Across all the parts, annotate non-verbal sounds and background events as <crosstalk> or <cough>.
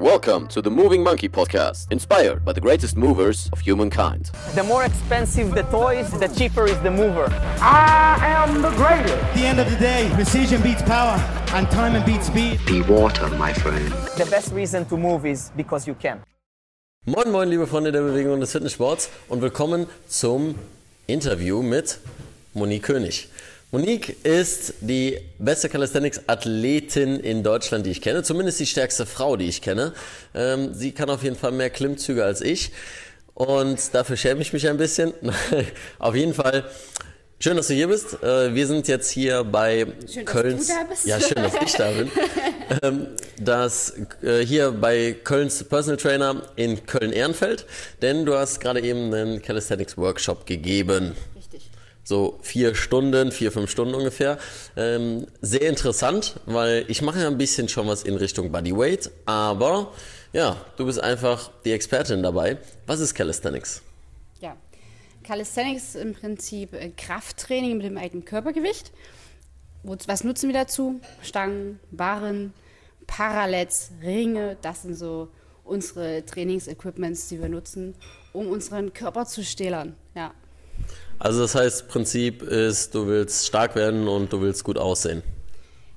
Welcome to the Moving Monkey podcast, inspired by the greatest movers of humankind. The more expensive the toys, the cheaper is the mover. I am the greatest. At the end of the day, precision beats power and time beats speed. Be water, my friend. The best reason to move is because you can. Moin Moin, liebe Freunde der Bewegung und des Fitnesssports und willkommen zum Interview mit Monique König. Monique ist die beste Calisthenics-Athletin in Deutschland, die ich kenne. Zumindest die stärkste Frau, die ich kenne. Ähm, sie kann auf jeden Fall mehr Klimmzüge als ich. Und dafür schäme ich mich ein bisschen. <laughs> auf jeden Fall. Schön, dass du hier bist. Äh, wir sind jetzt hier bei schön, Kölns. Dass du da bist. Ja, schön, dass ich da bin. <laughs> ähm, das äh, hier bei Kölns Personal Trainer in Köln-Ehrenfeld. Denn du hast gerade eben einen Calisthenics Workshop gegeben so vier Stunden, vier, fünf Stunden ungefähr. Ähm, sehr interessant, weil ich mache ja ein bisschen schon was in Richtung Bodyweight, aber ja, du bist einfach die Expertin dabei. Was ist Calisthenics? Ja, Calisthenics ist im Prinzip äh, Krafttraining mit dem eigenen Körpergewicht. Was nutzen wir dazu? Stangen, Barren, Parallels, Ringe, das sind so unsere Trainingsequipments, die wir nutzen, um unseren Körper zu stählern. Ja. Also das heißt, Prinzip ist, du willst stark werden und du willst gut aussehen.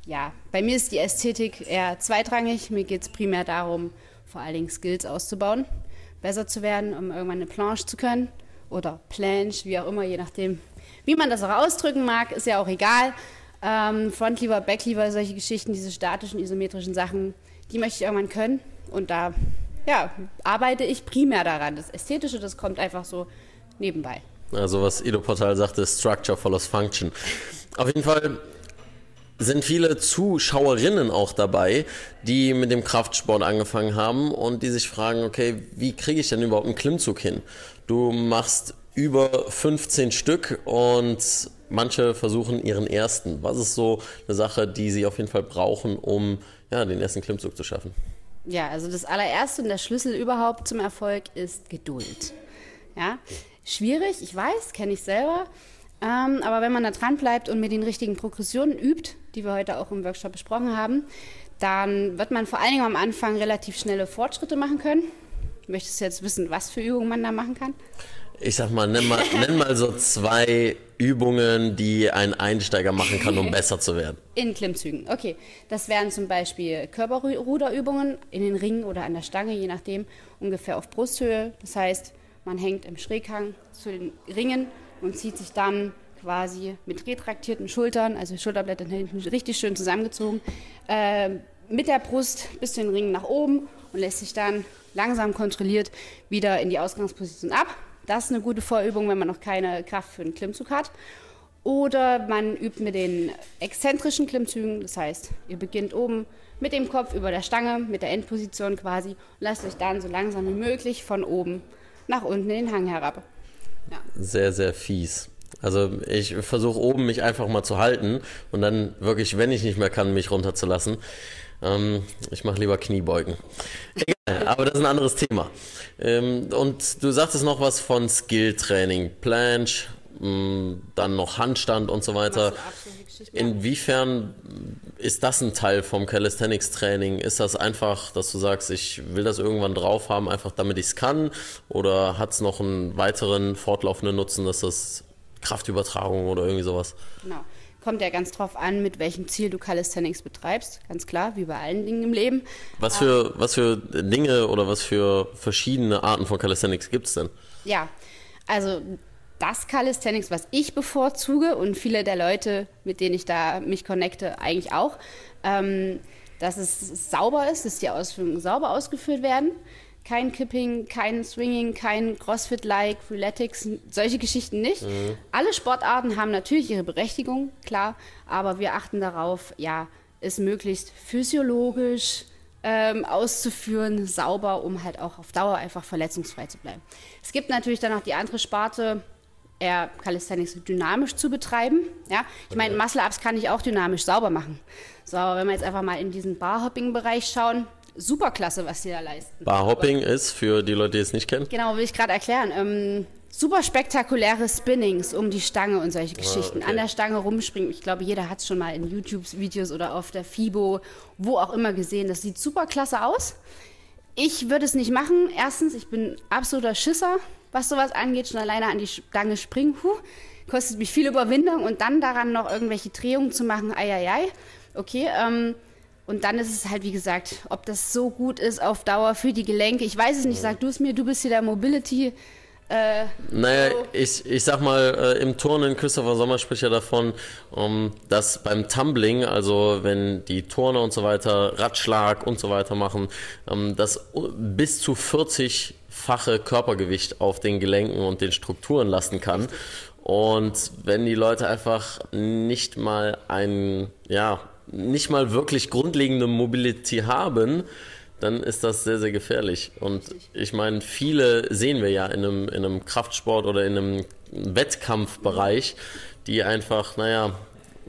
Ja, bei mir ist die Ästhetik eher zweitrangig. Mir geht es primär darum, vor allen Dingen Skills auszubauen, besser zu werden, um irgendwann eine Planche zu können oder Planche, wie auch immer, je nachdem, wie man das auch ausdrücken mag, ist ja auch egal. Ähm, Frontlever, Backlever, solche Geschichten, diese statischen, isometrischen Sachen, die möchte ich irgendwann können. Und da ja, arbeite ich primär daran. Das Ästhetische, das kommt einfach so nebenbei. Also was Ido Portal sagte, Structure follows Function. Auf jeden Fall sind viele Zuschauerinnen auch dabei, die mit dem Kraftsport angefangen haben und die sich fragen, okay, wie kriege ich denn überhaupt einen Klimmzug hin? Du machst über 15 Stück und manche versuchen ihren ersten. Was ist so eine Sache, die sie auf jeden Fall brauchen, um ja, den ersten Klimmzug zu schaffen? Ja, also das allererste und der Schlüssel überhaupt zum Erfolg ist Geduld. Ja, schwierig, ich weiß, kenne ich selber. Ähm, aber wenn man da dran bleibt und mit den richtigen Progressionen übt, die wir heute auch im Workshop besprochen haben, dann wird man vor allen Dingen am Anfang relativ schnelle Fortschritte machen können. Möchtest du jetzt wissen, was für Übungen man da machen kann? Ich sag mal, nenn mal, nenn mal so zwei Übungen, die ein Einsteiger machen kann, um <laughs> besser zu werden. In Klimmzügen. Okay, das wären zum Beispiel Körperruderübungen in den Ringen oder an der Stange, je nachdem, ungefähr auf Brusthöhe. Das heißt, man hängt im Schräghang zu den Ringen und zieht sich dann quasi mit retraktierten Schultern, also Schulterblätter hinten richtig schön zusammengezogen, äh, mit der Brust bis zu den Ringen nach oben und lässt sich dann langsam kontrolliert wieder in die Ausgangsposition ab. Das ist eine gute Vorübung, wenn man noch keine Kraft für einen Klimmzug hat. Oder man übt mit den exzentrischen Klimmzügen, das heißt, ihr beginnt oben mit dem Kopf über der Stange, mit der Endposition quasi und lasst euch dann so langsam wie möglich von oben nach unten in den Hang herab. Ja. Sehr, sehr fies. Also ich versuche oben mich einfach mal zu halten und dann wirklich, wenn ich nicht mehr kann, mich runterzulassen. Ähm, ich mache lieber Kniebeugen. <laughs> Egal, aber das ist ein anderes Thema. Ähm, und du sagtest noch was von Skill-Training, Planche, mm, dann noch Handstand und so weiter. Inwiefern ist das ein Teil vom Calisthenics-Training? Ist das einfach, dass du sagst, ich will das irgendwann drauf haben, einfach damit ich es kann? Oder hat es noch einen weiteren fortlaufenden Nutzen, dass das Kraftübertragung oder irgendwie sowas? Genau. Kommt ja ganz drauf an, mit welchem Ziel du Calisthenics betreibst. Ganz klar, wie bei allen Dingen im Leben. Was für, was für Dinge oder was für verschiedene Arten von Calisthenics gibt es denn? Ja, also das Calisthenics, was ich bevorzuge und viele der Leute, mit denen ich da mich connecte, eigentlich auch, ähm, dass es sauber ist, dass die Ausführungen sauber ausgeführt werden. Kein Kipping, kein Swinging, kein Crossfit-like, Freeletics, solche Geschichten nicht. Mhm. Alle Sportarten haben natürlich ihre Berechtigung, klar, aber wir achten darauf, ja, es möglichst physiologisch ähm, auszuführen, sauber, um halt auch auf Dauer einfach verletzungsfrei zu bleiben. Es gibt natürlich dann noch die andere Sparte, eher Calisthenics dynamisch zu betreiben. Ja? Ich meine, Muscle-Ups kann ich auch dynamisch sauber machen. So, wenn wir jetzt einfach mal in diesen Barhopping-Bereich schauen, super klasse, was die da leisten. Barhopping ist, für die Leute, die es nicht kennen? Genau, will ich gerade erklären. Ähm, super spektakuläre Spinnings um die Stange und solche ah, Geschichten. okay. An der Stange rumspringen. Ich glaube, jeder hat es schon mal in YouTube-Videos oder auf der FIBO, wo auch immer gesehen. Das sieht super klasse aus. ich würde es nicht machen. Erstens, ich bin absoluter Schisser, was sowas angeht. Schon alleine an die Stange springen, huh, kostet mich viel Überwindung. Und dann daran noch irgendwelche Drehungen zu machen, ei, ei, ei. Okay, ähm, und dann ist es halt, wie gesagt, ob das so gut ist auf Dauer für die Gelenke. Ich weiß es nicht, sag du es mir, du bist hier der Mobility. Äh, Naja, ich, ich sag mal, äh, im Turnen, Christopher Sommer spricht ja davon, um, dass beim Tumbling, also wenn die Turner und so weiter Radschlag und so weiter machen, ähm, dass bis zu 40-fache Körpergewicht auf den Gelenken und den Strukturen lasten kann. Und wenn die Leute einfach nicht mal ein, ja, nicht mal wirklich grundlegende Mobility haben, dann ist das sehr, sehr gefährlich. Und ich meine, viele sehen wir ja in einem, in einem Kraftsport oder in einem Wettkampfbereich, die einfach, naja,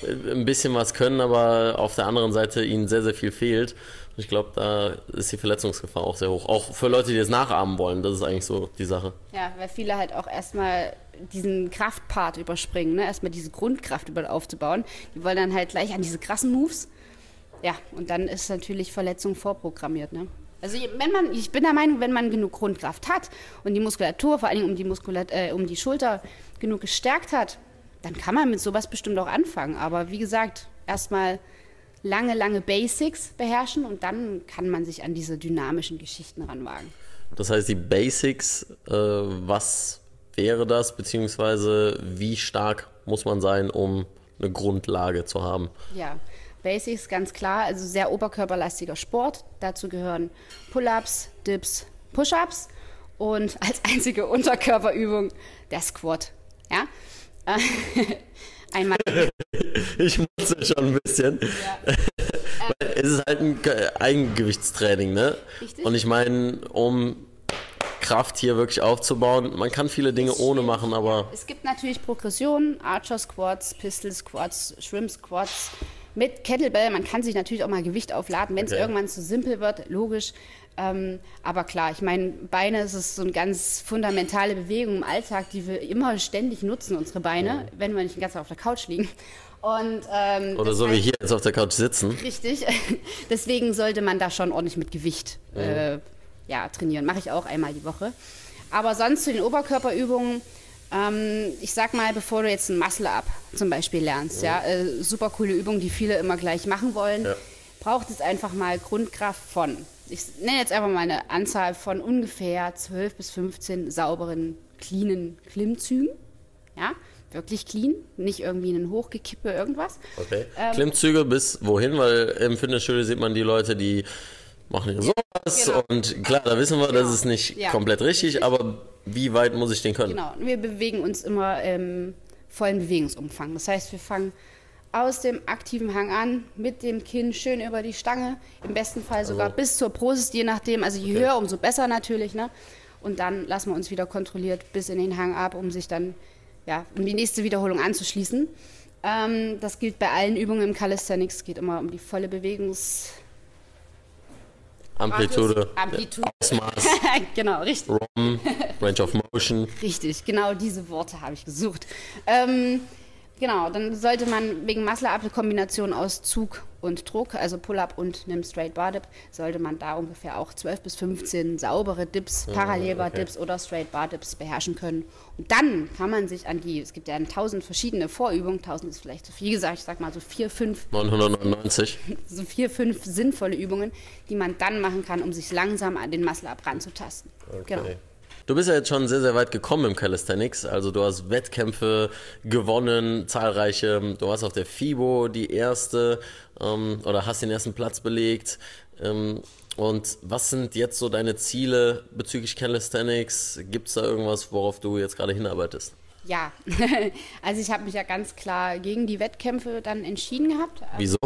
ein bisschen was können, aber auf der anderen Seite ihnen sehr, sehr viel fehlt. Und ich glaube, da ist die Verletzungsgefahr auch sehr hoch. Auch für Leute, die das nachahmen wollen. Das ist eigentlich so die Sache. Ja, weil viele halt auch erstmal diesen Kraftpart überspringen, ne? erstmal diese Grundkraft aufzubauen. Die wollen dann halt gleich an diese krassen Moves. Ja, und dann ist natürlich Verletzung vorprogrammiert. Ne? Also wenn man, ich bin der Meinung, wenn man genug Grundkraft hat und die Muskulatur, vor allen Dingen um die, Muskulat äh, um die Schulter genug gestärkt hat, dann kann man mit sowas bestimmt auch anfangen. Aber wie gesagt, erstmal lange, lange Basics beherrschen und dann kann man sich an diese dynamischen Geschichten ranwagen. Das heißt, die Basics, äh, was wäre das, beziehungsweise wie stark muss man sein, um eine Grundlage zu haben? Ja, Basics ganz klar, also sehr oberkörperlastiger Sport. Dazu gehören Pull-ups, Dips, Push-ups und <laughs> als einzige Unterkörperübung der Squat. Ja? <laughs> Einmal. <laughs> Ich muss ja schon ein bisschen. Weil es ist halt ein Ge- Eigengewichtstraining, ne? Richtig. Und ich meine, um Kraft hier wirklich aufzubauen, man kann viele Dinge ohne machen, aber Es gibt natürlich Progressionen, Archer Squats, Pistol Squats, Shrimp Squats mit Kettlebell. Man kann sich natürlich auch mal Gewicht aufladen, wenn es Okay. irgendwann zu simpel wird, logisch. Ähm, aber klar, ich meine, Beine es ist so eine ganz fundamentale Bewegung im Alltag, die wir immer ständig nutzen, unsere Beine, wenn wir nicht den ganzen Tag auf der Couch liegen. Und, ähm, oder so wie hier jetzt auf der Couch sitzen. Richtig. <laughs> Deswegen sollte man da schon ordentlich mit Gewicht äh, ja, trainieren. Mache ich auch einmal die Woche. Aber sonst zu den Oberkörperübungen, ähm, ich sag mal, bevor du jetzt ein Muscle-Up zum Beispiel lernst, ja, äh, super coole Übung, die viele immer gleich machen wollen, Ja. braucht es einfach mal Grundkraft von, ich nenne jetzt einfach mal eine Anzahl von ungefähr 12 bis 15 sauberen, cleanen Klimmzügen. Ja, wirklich clean, nicht irgendwie einen Hochgekippe, irgendwas. Okay. Ähm, Klimmzüge bis wohin? Weil im Fitnessstudio sieht man die Leute, die machen hier sowas. Genau. Und klar, da wissen wir, das Genau. ist nicht Ja. komplett richtig, aber wie weit muss ich den können? Genau, wir bewegen uns immer im vollen Bewegungsumfang. Das heißt, wir fangen aus dem aktiven Hang an, mit dem Kinn schön über die Stange, im besten Fall sogar bis zur Brust, je nachdem. Also je Okay. höher, umso besser natürlich. Ne? Und dann lassen wir uns wieder kontrolliert bis in den Hang ab, um sich dann, ja, um die nächste Wiederholung anzuschließen. Ähm, das gilt bei allen Übungen im Calisthenics. Es geht immer um die volle Bewegungs... Amplitude, Amplitude. Ausmaß, <laughs> genau, richtig. ROM, Range of Motion. Richtig, genau diese Worte habe ich gesucht. Ähm, genau, dann sollte man wegen Muscle-Up eine Kombination aus Zug und Druck, also Pull-Up und einem Straight Bar Dip, sollte man da ungefähr auch 12 bis 15 saubere Dips, Parallelbar Dips oder Straight Bar Dips beherrschen können. Und dann kann man sich an die, es gibt ja tausend verschiedene Vorübungen, tausend ist vielleicht zu viel gesagt, ich sag mal so vier, fünf 999. <laughs> so vier, fünf sinnvolle Übungen, die man dann machen kann, um sich langsam an den Muscle-Up ranzutasten. Genau. Du bist ja jetzt schon sehr, sehr weit gekommen im Calisthenics. Also du hast Wettkämpfe gewonnen, zahlreiche. Du warst auf der FIBO die erste ähm, oder hast den ersten Platz belegt. Ähm, und was sind jetzt so deine Ziele bezüglich Calisthenics? Gibt es da irgendwas, worauf du jetzt gerade hinarbeitest? Ja, <laughs> also ich habe mich ja ganz klar gegen die Wettkämpfe dann entschieden gehabt. Wieso?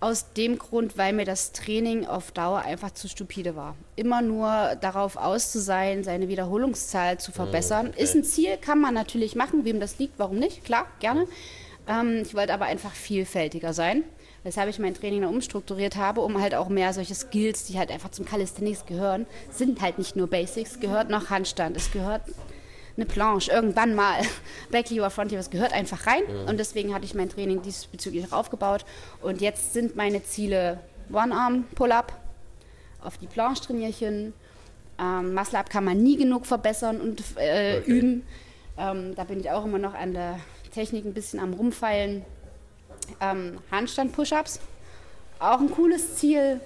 Aus dem Grund, weil mir das Training auf Dauer einfach zu stupide war. Immer nur darauf aus zu sein, seine Wiederholungszahl zu verbessern. Ist ein Ziel, kann man natürlich machen, wem das liegt, warum nicht? Klar, gerne. Ähm, ich wollte aber einfach vielfältiger sein. Weshalb ich mein Training dann umstrukturiert habe, um halt auch mehr solche Skills, die halt einfach zum Calisthenics gehören, sind halt nicht nur Basics, gehört noch Handstand, es gehört eine Planche, irgendwann mal. <laughs> Backlever, Frontlever, es gehört einfach rein. Und deswegen hatte ich mein Training diesbezüglich auch aufgebaut. Und jetzt sind meine Ziele One-Arm, Pull-Up, auf die Planche trainiere ich hin. Ähm, Muscle Up kann man nie genug verbessern und äh, Okay. üben. Ähm, da bin ich auch immer noch an der Technik ein bisschen am Rumfeilen. Ähm, Handstand-Push-Ups, auch ein cooles Ziel.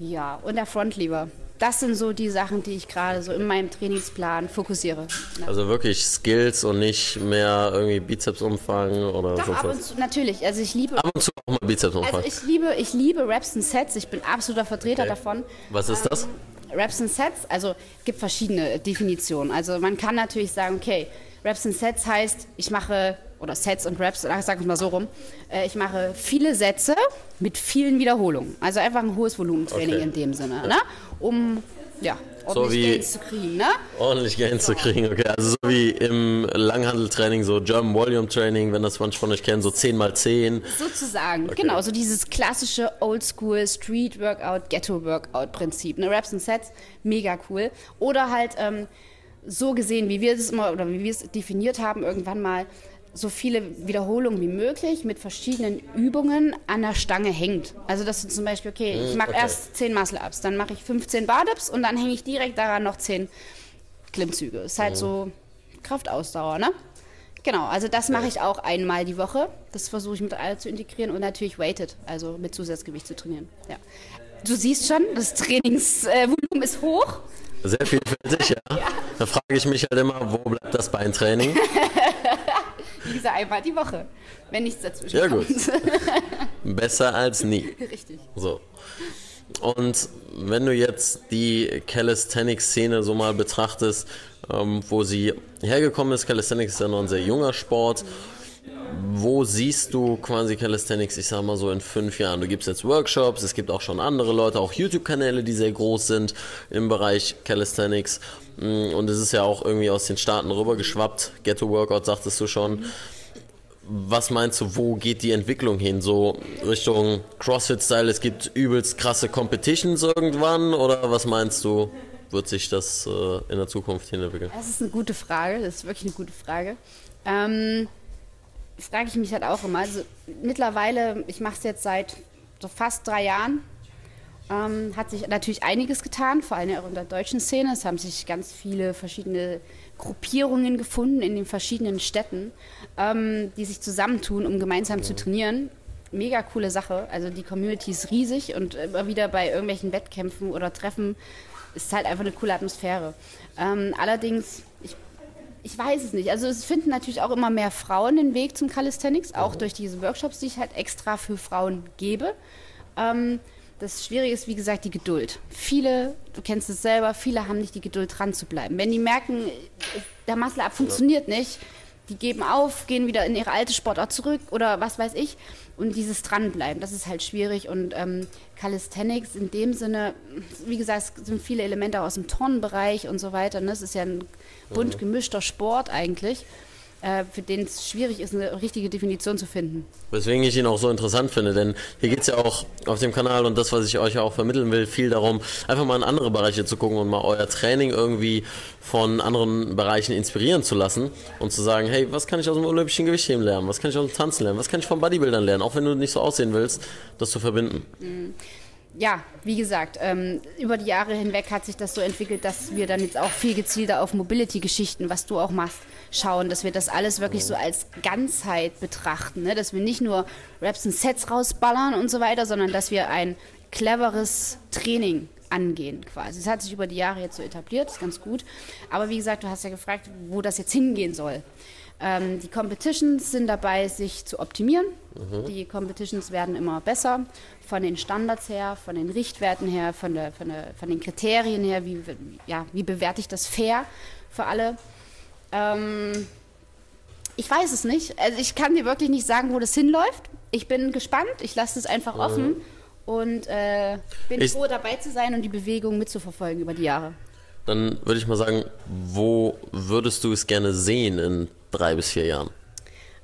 Ja, und der Frontlever. Das sind so die Sachen, die ich gerade so in meinem Trainingsplan fokussiere. Ja. Also wirklich Skills und nicht mehr irgendwie Bizepsumfang oder Doch, sonst ab und zu, natürlich. Also ich liebe, Ab und zu auch mal Bizepsumfang. also ich liebe, ich liebe Raps und Sets. Ich bin absoluter Vertreter Okay. davon. was ist das? Raps and Sets, also gibt verschiedene Definitionen. Also man kann natürlich sagen, okay, Raps and Sets heißt, ich mache, oder Sets und Raps, ach, sag ich mal so rum, äh, ich mache viele Sätze mit vielen Wiederholungen. Also einfach ein hohes Volumentraining Okay. in dem Sinne, ne? um ja, So ordentlich wie- Gains zu kriegen. Ne? Ordentlich Gains zu kriegen, okay. Also so wie im Langhandeltraining, so German Volume Training, wenn das manche von euch kennen, so 10x10. Sozusagen, genau, so dieses klassische Oldschool Street Workout, Ghetto Workout Prinzip. Ne? Raps und Sets, mega cool. Oder halt ähm, so gesehen, wie wir es immer oder wie wir es definiert haben, irgendwann mal so viele Wiederholungen wie möglich mit verschiedenen Übungen an der Stange hängt. Also dass du zum Beispiel, okay, ich mache okay. erst 10 Muscle-Ups, dann mache ich 15 Bar-Dips und dann hänge ich direkt daran noch 10 Klimmzüge. Ist halt so Kraftausdauer, ne? Genau, also das mache ich auch einmal die Woche. Das versuche ich mit alle zu integrieren und natürlich weighted, also mit Zusatzgewicht zu trainieren. Ja. Du siehst schon, das Trainingsvolumen ist hoch. Sehr vielfältig, <laughs> ja. Da frage ich mich halt immer, wo bleibt das Beintraining? <laughs> Gesagt, einmal die Woche, wenn nichts dazwischen Ja, gut. kommt. <laughs> <laughs> Besser als nie. Richtig. So. Und wenn du jetzt die Calisthenics-Szene so mal betrachtest, ähm, wo sie hergekommen ist, Calisthenics ist ja noch ein sehr junger Sport. Wo siehst du quasi Calisthenics, ich sag mal so in fünf Jahren? Du gibst jetzt Workshops, es gibt auch schon andere Leute, auch YouTube-Kanäle, die sehr groß sind im Bereich Calisthenics. Mm, Und es ist ja auch irgendwie aus den Staaten rübergeschwappt. Ghetto-Workout, sagtest du schon. Was meinst du, wo geht die Entwicklung hin? So Richtung CrossFit-Style, es gibt übelst krasse Competitions irgendwann? Oder was meinst du, wird sich das äh, in der Zukunft hin entwickeln? Das ist eine gute Frage, das ist wirklich eine gute Frage. Ähm, frage ich mich halt auch immer. Also mittlerweile, ich mache es jetzt seit so fast drei Jahren, ähm, hat sich natürlich einiges getan, vor allem auch in der deutschen Szene. Es haben sich ganz viele verschiedene Gruppierungen gefunden in den verschiedenen Städten, ähm, die sich zusammentun, um gemeinsam zu trainieren. Mega coole Sache. Also die Community ist riesig und immer wieder bei irgendwelchen Wettkämpfen oder Treffen ist halt einfach eine coole Atmosphäre. Ähm, allerdings, ich weiß es nicht. Also es finden natürlich auch immer mehr Frauen den Weg zum Calisthenics, auch durch diese Workshops, die ich halt extra für Frauen gebe. Ähm, das Schwierige ist, wie gesagt, die Geduld. Viele, du kennst es selber, viele haben nicht die Geduld, dran zu bleiben. Wenn die merken, der Muscle-Up funktioniert nicht, die geben auf, gehen wieder in ihre alte Sportart zurück oder was weiß ich. Und dieses Dranbleiben, das ist halt schwierig. Und ähm, Calisthenics in dem Sinne, wie gesagt, es sind viele Elemente auch aus dem Turnbereich und so weiter. Ne? Es ist ja ein bunt gemischter Sport eigentlich, äh, für den es schwierig ist, eine richtige Definition zu finden. Weswegen ich ihn auch so interessant finde, denn hier geht es ja auch auf dem Kanal und das, was ich euch auch vermitteln will, viel darum, einfach mal in andere Bereiche zu gucken und mal euer Training irgendwie von anderen Bereichen inspirieren zu lassen und zu sagen, hey, was kann ich aus dem olympischen Gewichtheben lernen? Was kann ich aus dem Tanzen lernen? Was kann ich von Bodybuildern lernen? Auch wenn du nicht so aussehen willst, das zu verbinden. Ja, wie gesagt, ähm, über die Jahre hinweg hat sich das so entwickelt, dass wir dann jetzt auch viel gezielter auf Mobility-Geschichten, was du auch machst, schauen, dass wir das alles wirklich so als Ganzheit betrachten, ne? dass wir nicht nur Raps und Sets rausballern und so weiter, sondern dass wir ein cleveres Training angehen quasi. Das hat sich über die Jahre jetzt so etabliert, ist ganz gut. Aber wie gesagt, du hast ja gefragt, wo das jetzt hingehen soll. Ähm, die Competitions sind dabei, sich zu optimieren. Die Competitions werden immer besser, von den Standards her, von den Richtwerten her, von, der, von, der, von den Kriterien her, wie, ja, wie bewerte ich das fair für alle. Ähm, ich weiß es nicht. Also ich kann dir wirklich nicht sagen, wo das hinläuft. Ich bin gespannt, ich lasse es einfach offen und äh, bin Ich- froh dabei zu sein und die Bewegung mitzuverfolgen über die Jahre. Dann würde ich mal sagen, wo würdest du es gerne sehen in drei bis vier Jahren?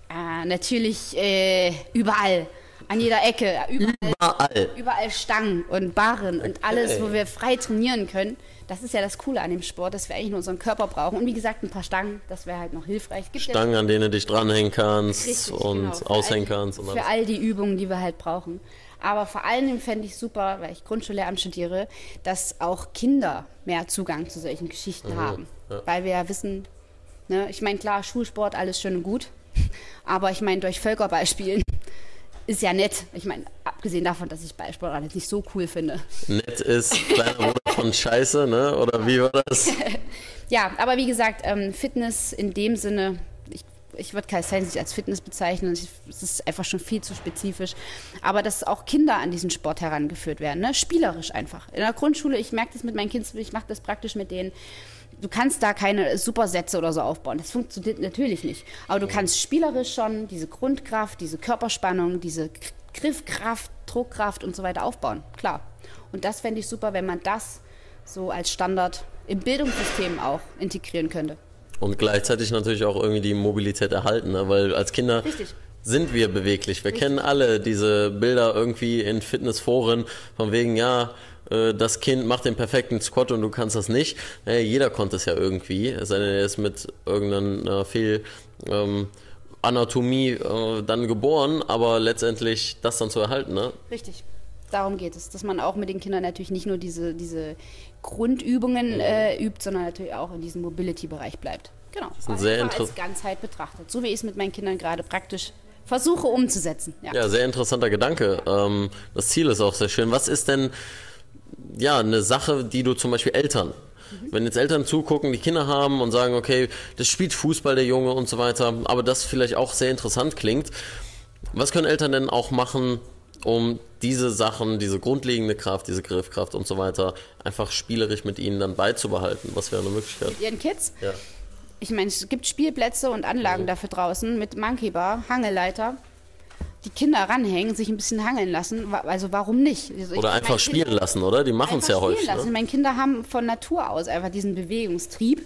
Äh, natürlich äh, überall, an jeder Ecke, überall, Überall. überall Stangen und Barren und alles, wo wir frei trainieren können. Das ist ja das Coole an dem Sport, dass wir eigentlich nur unseren Körper brauchen. Und wie gesagt, ein paar Stangen, das wäre halt noch hilfreich. Gibt ja Stangen, an denen du dich dranhängen kannst Richtig, und genau. Aushängen all- kannst. Und Für alles. all die Übungen, die wir halt brauchen. Aber vor allem fände ich super, weil ich Grundschullehramt studiere, dass auch Kinder mehr Zugang zu solchen Geschichten haben. Weil wir ja wissen, ne, ich meine, klar, Schulsport, alles schön und gut. <laughs> Aber ich meine, durch Völkerball spielen ist ja nett. Ich meine, abgesehen davon, dass ich Ballsport alles nicht so cool finde. Nett ist kleiner Bruder von Scheiße, ne? Oder wie war das? <laughs> Ja, aber wie gesagt, ähm, Fitness in dem Sinne, ich, ich würde Calisthenics nicht als Fitness bezeichnen, es ist einfach schon viel zu spezifisch. Aber dass auch Kinder an diesen Sport herangeführt werden, ne? spielerisch einfach. In der Grundschule, ich merke das mit meinen Kindern, ich mache das praktisch mit denen. Du kannst da keine Supersätze oder so aufbauen. Das funktioniert natürlich nicht. Aber du kannst spielerisch schon diese Grundkraft, diese Körperspannung, diese Griffkraft, Druckkraft und so weiter aufbauen. Klar. Und das fände ich super, wenn man das so als Standard im Bildungssystem auch integrieren könnte. Und gleichzeitig natürlich auch irgendwie die Mobilität erhalten, ne? weil als Kinder Richtig. Sind wir beweglich. Wir kennen alle diese Bilder irgendwie in Fitnessforen von wegen, ja, äh, das Kind macht den perfekten Squat und du kannst das nicht. Naja, jeder konnte es ja irgendwie, es sei denn, er ist mit irgendeiner Fehl... Ähm, Anatomie äh, dann geboren, aber letztendlich das dann zu erhalten, ne? Richtig. Darum geht es, dass man auch mit den Kindern natürlich nicht nur diese, diese Grundübungen äh, übt, sondern natürlich auch in diesem Mobility-Bereich bleibt. Genau. ein sehr Einfach als inter- Ganzheit betrachtet. So wie ich es mit meinen Kindern gerade praktisch versuche umzusetzen. Ja. Ja, sehr interessanter Gedanke. Ähm, das Ziel ist auch sehr schön. Was ist denn ja eine Sache, die du zum Beispiel Eltern, wenn jetzt Eltern zugucken, die Kinder haben und sagen, okay, das spielt Fußball der Junge und so weiter, aber das vielleicht auch sehr interessant klingt. Was können Eltern denn auch machen, um diese Sachen, diese grundlegende Kraft, diese Griffkraft und so weiter, einfach spielerisch mit ihnen dann beizubehalten? Was wäre eine Möglichkeit? Mit ihren Kids. Ja. Ich meine, es gibt Spielplätze und Anlagen Mhm. dafür draußen mit Monkey Bar, Hangeleiter. Die Kinder ranhängen, sich ein bisschen hangeln lassen. Also warum nicht? Also Oder einfach spielen Kinder- lassen, oder? Die machen es ja häufig. spielen lassen. Ne? Meine Kinder haben von Natur aus einfach diesen Bewegungstrieb.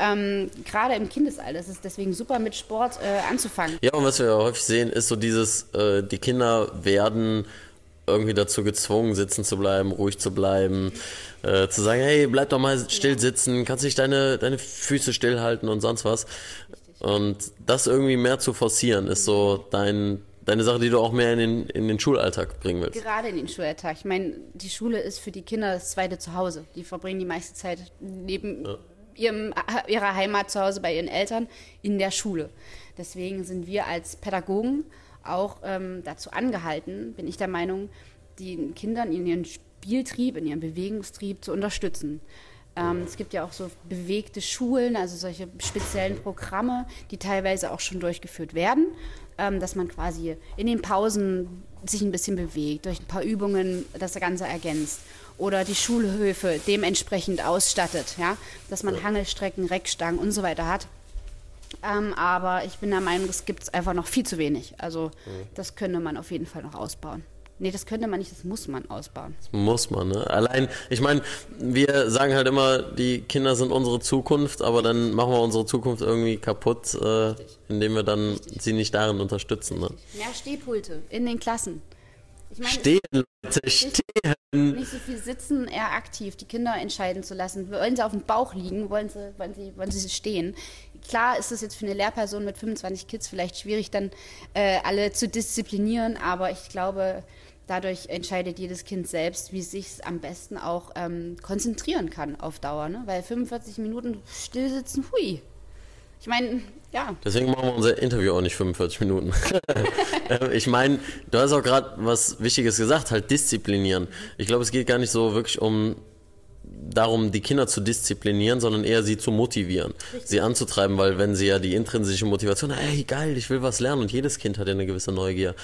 Ähm, Gerade im Kindesalter ist es deswegen super, mit Sport äh, anzufangen. Ja, und was wir ja häufig sehen, ist so dieses, äh, die Kinder werden irgendwie dazu gezwungen, sitzen zu bleiben, ruhig zu bleiben, äh, zu sagen, hey, bleib doch mal still sitzen, kannst nicht deine, deine Füße stillhalten und sonst was. Und das irgendwie mehr zu forcieren, ist so dein, deine Sache, die du auch mehr in den, in den Schulalltag bringen willst. Gerade in den Schulalltag. Ich meine, die Schule ist für die Kinder das zweite Zuhause. Die verbringen die meiste Zeit neben ihrem, ihrer Heimat zu Hause bei ihren Eltern in der Schule. Deswegen sind wir als Pädagogen auch ähm, dazu angehalten, bin ich der Meinung, den Kindern in ihren Spieltrieb, in ihren Bewegungstrieb zu unterstützen. Ähm, es gibt ja auch so bewegte Schulen, also solche speziellen Programme, die teilweise auch schon durchgeführt werden, ähm, dass man quasi in den Pausen sich ein bisschen bewegt, durch ein paar Übungen das Ganze ergänzt oder die Schulhöfe dementsprechend ausstattet, ja, dass man Hangelstrecken, Reckstangen und so weiter hat. Ähm, aber ich bin der Meinung, das gibt es einfach noch viel zu wenig. Also das könnte man auf jeden Fall noch ausbauen. Nee, das könnte man nicht, das muss man ausbauen. Muss man, ne? Allein, ich meine, wir sagen halt immer, die Kinder sind unsere Zukunft, aber dann machen wir unsere Zukunft irgendwie kaputt, äh, indem wir dann sie nicht darin unterstützen, ne? Mehr Stehpulte in den Klassen. Ich meine, Stehen, Leute, stehen! nicht so viel sitzen, eher aktiv die Kinder entscheiden zu lassen. Wollen sie auf dem Bauch liegen? Wollen sie, wollen sie, wollen sie stehen? Klar ist es jetzt für eine Lehrperson mit 25 Kids vielleicht schwierig, dann äh, alle zu disziplinieren, aber ich glaube, dadurch entscheidet jedes Kind selbst, wie es sich am besten auch ähm, konzentrieren kann auf Dauer. Ne? Weil 45 Minuten stillsitzen, hui. Ich meine, ja, Deswegen machen wir unser Interview auch nicht 45 Minuten. <laughs> Äh, ich meine, du hast auch gerade was Wichtiges gesagt, halt disziplinieren. Ich glaube, es geht gar nicht so wirklich um darum, die Kinder zu disziplinieren, sondern eher sie zu motivieren, sie anzutreiben, weil wenn sie ja die intrinsische Motivation, hey geil, ich will was lernen und jedes Kind hat ja eine gewisse Neugier.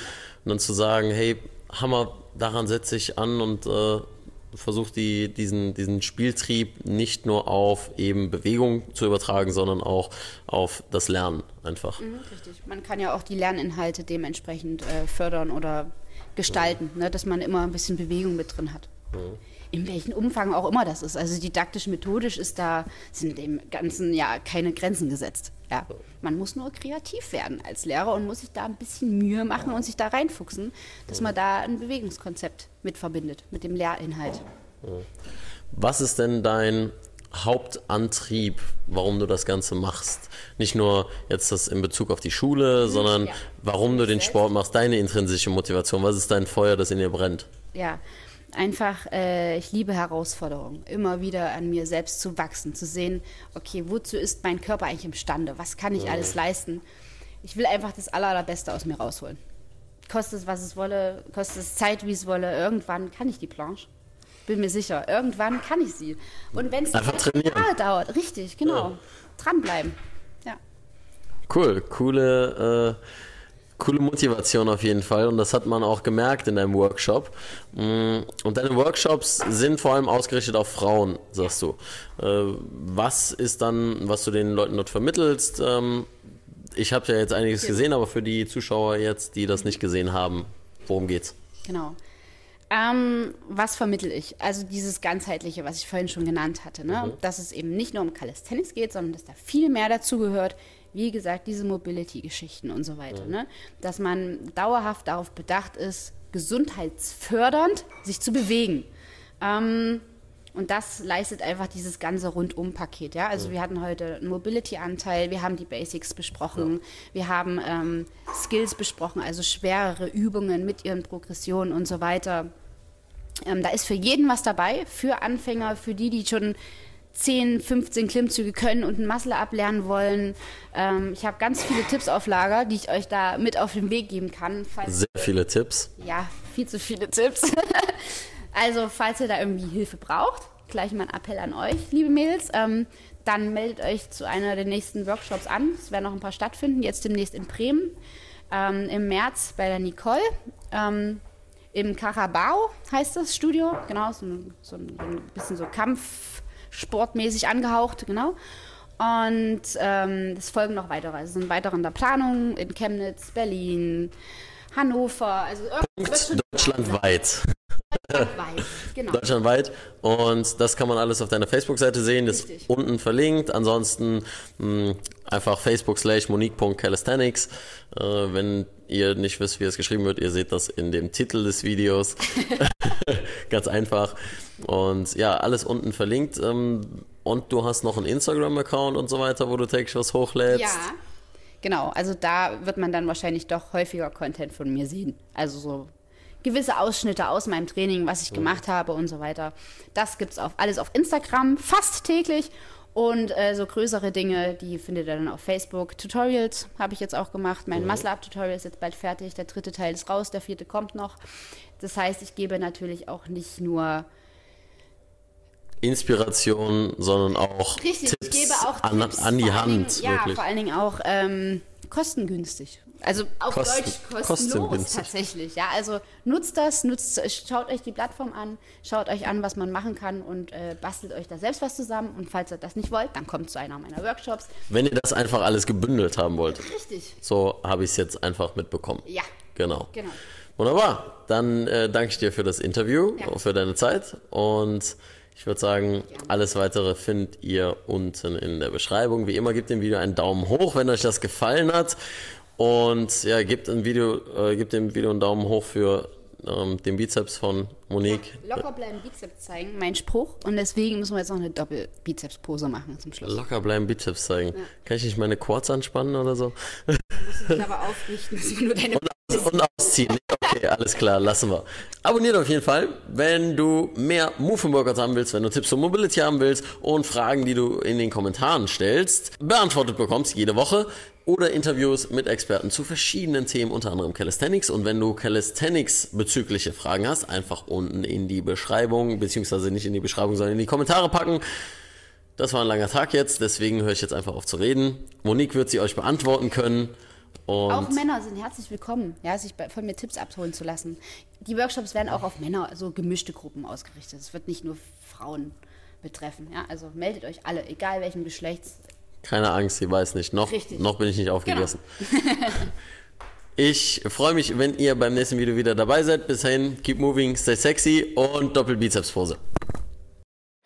Und dann zu sagen, hey, Hammer, daran setze ich an und äh, versuche die, diesen, diesen Spieltrieb nicht nur auf eben Bewegung zu übertragen, sondern auch auf das Lernen einfach. Richtig. Man kann ja auch die Lerninhalte dementsprechend äh, fördern oder gestalten, ne, dass man immer ein bisschen Bewegung mit drin hat. In welchem Umfang auch immer das ist. Also didaktisch, methodisch ist da, sind dem Ganzen ja keine Grenzen gesetzt. Ja. Man muss nur kreativ werden als Lehrer und muss sich da ein bisschen Mühe machen und sich da reinfuchsen, dass man da ein Bewegungskonzept mit verbindet, mit dem Lehrinhalt. Was ist denn dein Hauptantrieb, warum du das Ganze machst? Nicht nur jetzt das in Bezug auf die Schule, sondern ja. warum du den Sport machst, deine intrinsische Motivation. Was ist dein Feuer, das in dir brennt? Ja, einfach, äh, ich liebe Herausforderungen. Immer wieder an mir selbst zu wachsen, zu sehen, okay, wozu ist mein Körper eigentlich imstande? Was kann ich alles leisten? Ich will einfach das Aller, Allerbeste aus mir rausholen. Kostet es, was es wolle, kostet es Zeit, wie es wolle. Irgendwann kann ich die Planche. Bin mir sicher, irgendwann kann ich sie. Und wenn es. Jahre dauert, richtig, genau. Ja. Dranbleiben. Ja. Cool, coole, äh, coole Motivation auf jeden Fall und das hat man auch gemerkt in deinem Workshop. Mm, Und deine Workshops sind vor allem ausgerichtet auf Frauen, sagst du. Äh, Was ist dann, was du den Leuten dort vermittelst? Ähm, Ich habe ja jetzt einiges gesehen, aber für die Zuschauer jetzt, die das nicht gesehen haben, worum geht's? Genau. Ähm, was vermittel ich? Also dieses ganzheitliche, was ich vorhin schon genannt hatte, ne? dass es eben nicht nur um Calisthenics geht, sondern dass da viel mehr dazugehört. Wie gesagt, diese Mobility-Geschichten und so weiter. Ne? Dass man dauerhaft darauf bedacht ist, gesundheitsfördernd sich zu bewegen. Ähm, und das leistet einfach dieses ganze Rundum-Paket. Ja? Also wir hatten heute einen Mobility-Anteil, wir haben die Basics besprochen, wir haben ähm, Skills besprochen, also schwerere Übungen mit ihren Progressionen und so weiter. Ähm, da ist für jeden was dabei, für Anfänger, für die, die schon 10, 15 Klimmzüge können und ein Muscle ablernen wollen. Ähm, ich habe ganz viele Tipps auf Lager, die ich euch da mit auf den Weg geben kann. Sehr viele Tipps. ja, viel zu viele Tipps. <laughs> also, falls ihr da irgendwie Hilfe braucht, gleich mal ein Appell an euch, liebe Mädels, ähm, dann meldet euch zu einer der nächsten Workshops an. Es werden noch ein paar stattfinden, jetzt demnächst in Bremen, ähm, im März bei der Nicole. Ähm, Im Carabao heißt das Studio, genau, so, ein- so, ein- bisschen so Kampfsportmäßig angehaucht, genau. Und ähm, es folgen noch weitere. Also es sind weitere in der Planung in Chemnitz, Berlin, Hannover, also wird schon Deutschlandweit. weit. <laughs> Genau. Deutschlandweit. Und das kann man alles auf deiner Facebook-Seite sehen. Das ist unten verlinkt. Ansonsten mh, einfach Facebook slash monique.calisthenics. Äh, wenn ihr nicht wisst, wie es geschrieben wird, ihr seht das in dem Titel des Videos. <laughs> <laughs> Ganz einfach. Und ja, alles unten verlinkt. Ähm, und du hast noch einen Instagram-Account und so weiter, wo du täglich was hochlädst. Ja, genau. Also da wird man dann wahrscheinlich doch häufiger Content von mir sehen. Also so gewisse Ausschnitte aus meinem Training, was ich gemacht habe und so weiter. Das gibt's auf, alles auf Instagram, fast täglich. Und äh, so größere Dinge, die findet ihr dann auf Facebook. Tutorials habe ich jetzt auch gemacht. Mein Muscle-Up-Tutorial ist jetzt bald fertig. Der dritte Teil ist raus, der vierte kommt noch. Das heißt, ich gebe natürlich auch nicht nur Inspiration, sondern auch Richtig, Tipps auch an, Tipps, an die vor allen Hand. Dingen, ja, wirklich. vor allen Dingen auch ähm, kostengünstig. Also auf Kosten- Deutsch kostenlos tatsächlich. Ja, also nutzt das, nutzt, schaut euch die Plattform an, schaut euch an, was man machen kann und äh, bastelt euch da selbst was zusammen. Und falls ihr das nicht wollt, dann kommt zu einer meiner Workshops. Wenn ihr das einfach alles gebündelt haben wollt. Richtig. So habe ich es jetzt einfach mitbekommen. Ja. Genau. Genau. Wunderbar. Dann äh, danke ich dir für das Interview, Ja. für deine Zeit und ich würde sagen, alles weitere findet ihr unten in der Beschreibung. Wie immer, gebt dem Video einen Daumen hoch, wenn euch das gefallen hat. Und ja, gebt, ein Video, äh, gebt dem Video einen Daumen hoch für ähm, den Bizeps von Monique. Locker bleiben, Bizeps zeigen, mein Spruch. Und deswegen müssen wir jetzt noch eine Doppel-Bizeps-Pose machen zum Schluss. Locker bleiben, Bizeps zeigen. Kann ich nicht meine Quads anspannen oder so? Ich aber aufrichten, dass wir nur deine <laughs> Und ausziehen. Nee, Okay, alles klar, lassen wir. Abonniert auf jeden Fall, wenn du mehr Move Workouts haben willst, wenn du Tipps zur Mobility haben willst und Fragen, die du in den Kommentaren stellst, beantwortet bekommst jede Woche oder Interviews mit Experten zu verschiedenen Themen, unter anderem Calisthenics. Und wenn du Calisthenics bezügliche Fragen hast, einfach unten in die Beschreibung, beziehungsweise nicht in die Beschreibung, sondern in die Kommentare packen. Das war ein langer Tag jetzt, deswegen höre ich jetzt einfach auf zu reden. Monique wird sie euch beantworten können. Und Auch Männer sind herzlich willkommen, ja, sich von mir Tipps abholen zu lassen. Die Workshops werden auch auf Männer, also gemischte Gruppen ausgerichtet. Es wird nicht nur Frauen betreffen. Ja? Also meldet euch alle, egal welchen Geschlechts. Keine Angst, sie weiß nicht. Noch, Richtig. noch bin ich nicht aufgegessen. <laughs> ich freue mich, wenn ihr beim nächsten Video wieder dabei seid. Bis dahin, keep moving, stay sexy und Doppelbizepspose.